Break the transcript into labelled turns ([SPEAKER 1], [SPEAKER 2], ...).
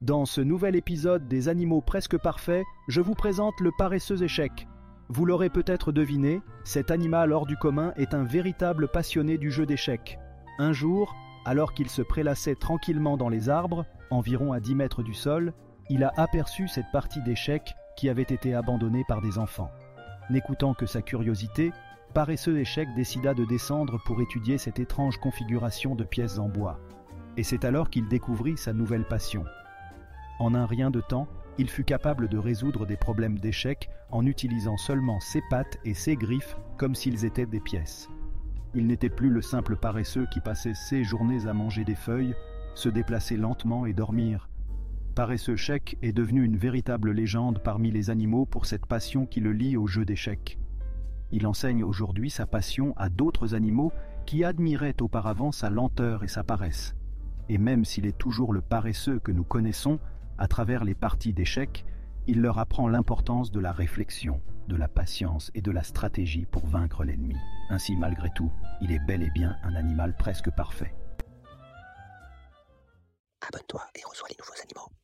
[SPEAKER 1] Dans ce nouvel épisode des animaux presque parfaits, je vous présente le paresseux échec. Vous l'aurez peut-être deviné, cet animal hors du commun est un véritable passionné du jeu d'échecs. Un jour, alors qu'il se prélassait tranquillement dans les arbres, environ à 10 mètres du sol, il a aperçu cette partie d'échecs qui avait été abandonnée par des enfants. N'écoutant que sa curiosité, paresseux échec décida de descendre pour étudier cette étrange configuration de pièces en bois. Et c'est alors qu'il découvrit sa nouvelle passion. En un rien de temps, il fut capable de résoudre des problèmes d'échecs en utilisant seulement ses pattes et ses griffes comme s'ils étaient des pièces. Il n'était plus le simple paresseux qui passait ses journées à manger des feuilles, se déplacer lentement et dormir. Paresseux Chèque est devenu une véritable légende parmi les animaux pour cette passion qui le lie au jeu d'échecs. Il enseigne aujourd'hui sa passion à d'autres animaux qui admiraient auparavant sa lenteur et sa paresse. Et même s'il est toujours le paresseux que nous connaissons, à travers les parties d'échecs, il leur apprend l'importance de la réflexion, de la patience et de la stratégie pour vaincre l'ennemi. Ainsi, malgré tout, il est bel et bien un animal presque parfait.